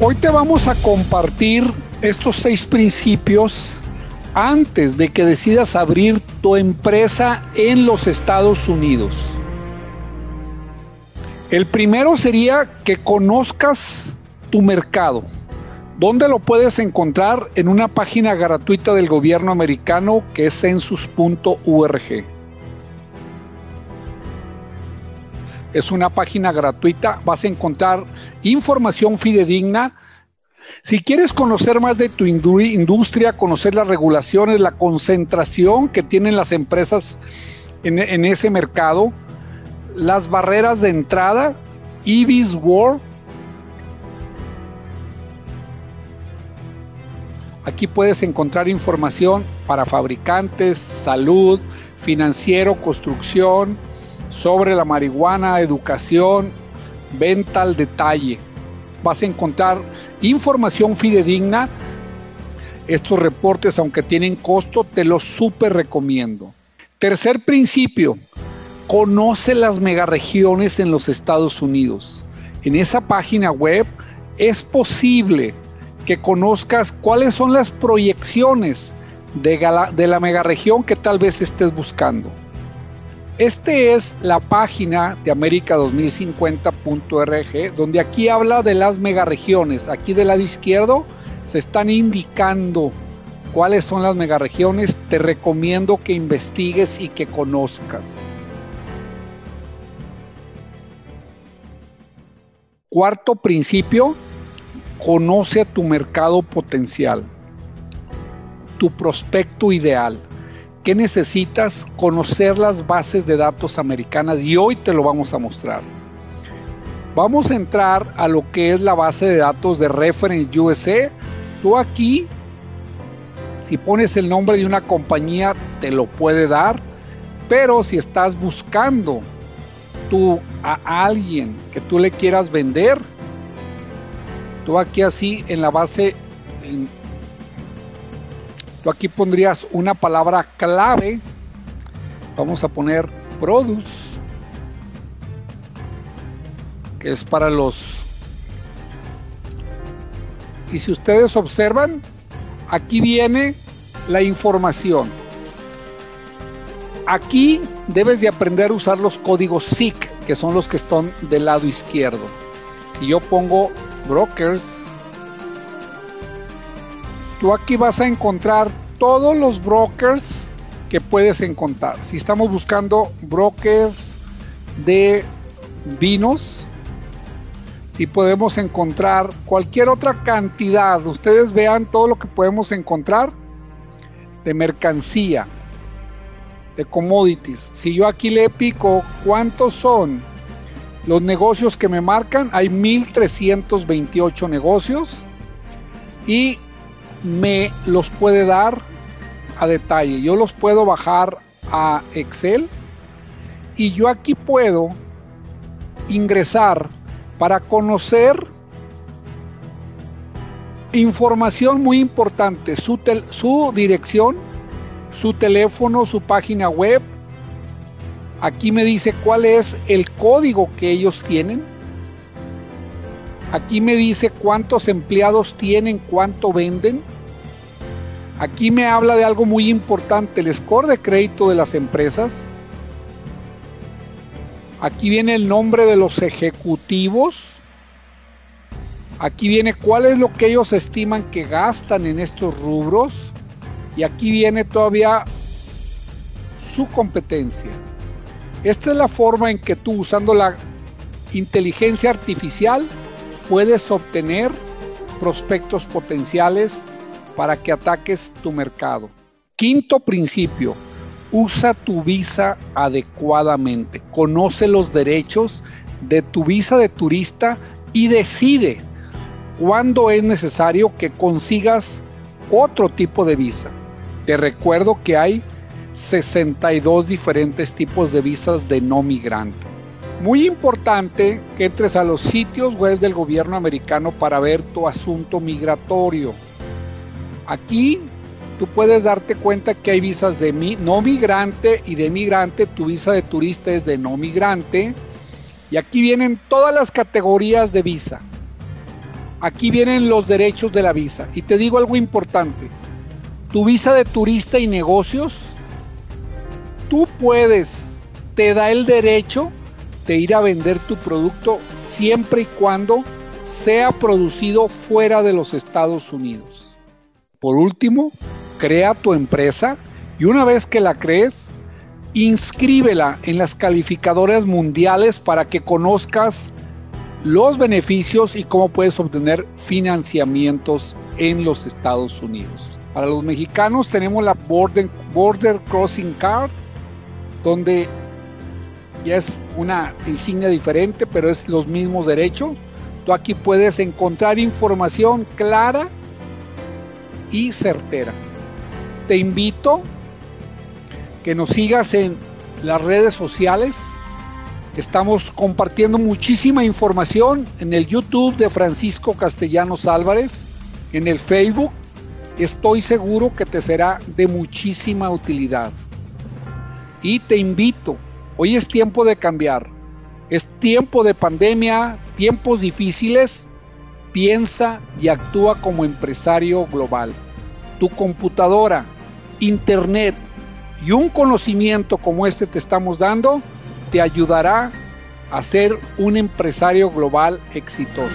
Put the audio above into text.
Hoy te vamos a compartir estos seis principios antes de que decidas abrir tu empresa en los Estados Unidos. El primero sería que conozcas tu mercado. ¿Dónde lo puedes encontrar? En una página gratuita del gobierno americano que es census.org. Es una página gratuita, vas a encontrar información fidedigna. Si quieres conocer más de tu industria, conocer las regulaciones, la concentración que tienen las empresas en, ese mercado, las barreras de entrada, Ibis World. Aquí puedes encontrar información para fabricantes, salud, financiero, construcción, sobre la marihuana, educación, venta al detalle. Vas a encontrar información fidedigna. Estos reportes, aunque tienen costo, te los súper recomiendo. Tercer principio, conoce las megaregiones en los Estados Unidos. En esa página web es posible que conozcas cuáles son las proyecciones de, de la megaregión que tal vez estés buscando. Este es la página de América 2050.org, donde aquí habla de las megaregiones. Aquí del lado izquierdo se están indicando cuáles son las megaregiones. Te recomiendo que investigues y que conozcas. Cuarto principio, conoce tu mercado potencial, tu prospecto ideal. ¿Qué necesitas? Conocer las bases de datos americanas y hoy te lo vamos a mostrar. Vamos a entrar a lo que es la base de datos de Reference USA. Tú aquí, si pones el nombre de una compañía, te lo puede dar, pero si estás buscando tú a alguien que tú le quieras vender, tú aquí así en la base, Tú aquí pondrías una palabra clave. Vamos a poner produce, que es para los... Y si ustedes observan, aquí viene la información. Aquí debes de aprender a usar los códigos SIC, que son los que están del lado izquierdo. Si yo pongo brokers, tú aquí vas a encontrar todos los brokers que puedes encontrar. Si estamos buscando brokers de vinos, si podemos encontrar cualquier otra cantidad, ustedes vean todo lo que podemos encontrar de mercancía, de commodities. Si yo aquí le pico cuántos son los negocios que me marcan, hay 1328 negocios y me los puede dar a detalle. Yo los puedo bajar a Excel y yo aquí puedo ingresar para conocer información muy importante, su, su dirección, su teléfono, su página web. Aquí me dice cuál es el código que ellos tienen. Aquí me dice cuántos empleados tienen, cuánto venden Aquí me habla de algo muy importante, el score de crédito de las empresas. Aquí viene el nombre de los ejecutivos. Aquí viene cuál es lo que ellos estiman que gastan en estos rubros. Y aquí viene todavía su competencia. Esta es la forma en que tú usando la inteligencia artificial puedes obtener prospectos potenciales para que ataques tu mercado. Quinto principio, usa tu visa adecuadamente. Conoce los derechos de tu visa de turista y decide cuándo es necesario que consigas otro tipo de visa. Te recuerdo que hay 62 diferentes tipos de visas de no migrante. Muy importante que entres a los sitios web del gobierno americano para ver tu asunto migratorio. Aquí tú puedes darte cuenta que hay visas de no migrante y de migrante. Tu visa de turista es de no migrante. Y aquí vienen todas las categorías de visa. aquí vienen los derechos de la visa. Y te digo algo importante. Tu visa de turista y negocios, tú puedes, te da el derecho de ir a vender tu producto siempre y cuando sea producido fuera de los Estados Unidos. Por último, crea tu empresa y una vez que la crees, inscríbela en las calificadoras mundiales para que conozcas los beneficios y cómo puedes obtener financiamientos en los Estados Unidos. Para los mexicanos tenemos la Border Crossing Card, donde ya es una insignia diferente, pero es los mismos derechos. Tú aquí puedes encontrar información clara y certera. Te invito que nos sigas en las redes sociales Estamos compartiendo muchísima información en el YouTube de Francisco Castellanos Álvarez, en el Facebook. Estoy seguro que te será de muchísima utilidad. Y te invito, hoy es tiempo de cambiar. Es tiempo de pandemia, tiempos difíciles. Piensa y actúa como empresario global. Tu computadora, internet y un conocimiento como este te estamos dando te ayudará a ser un empresario global exitoso.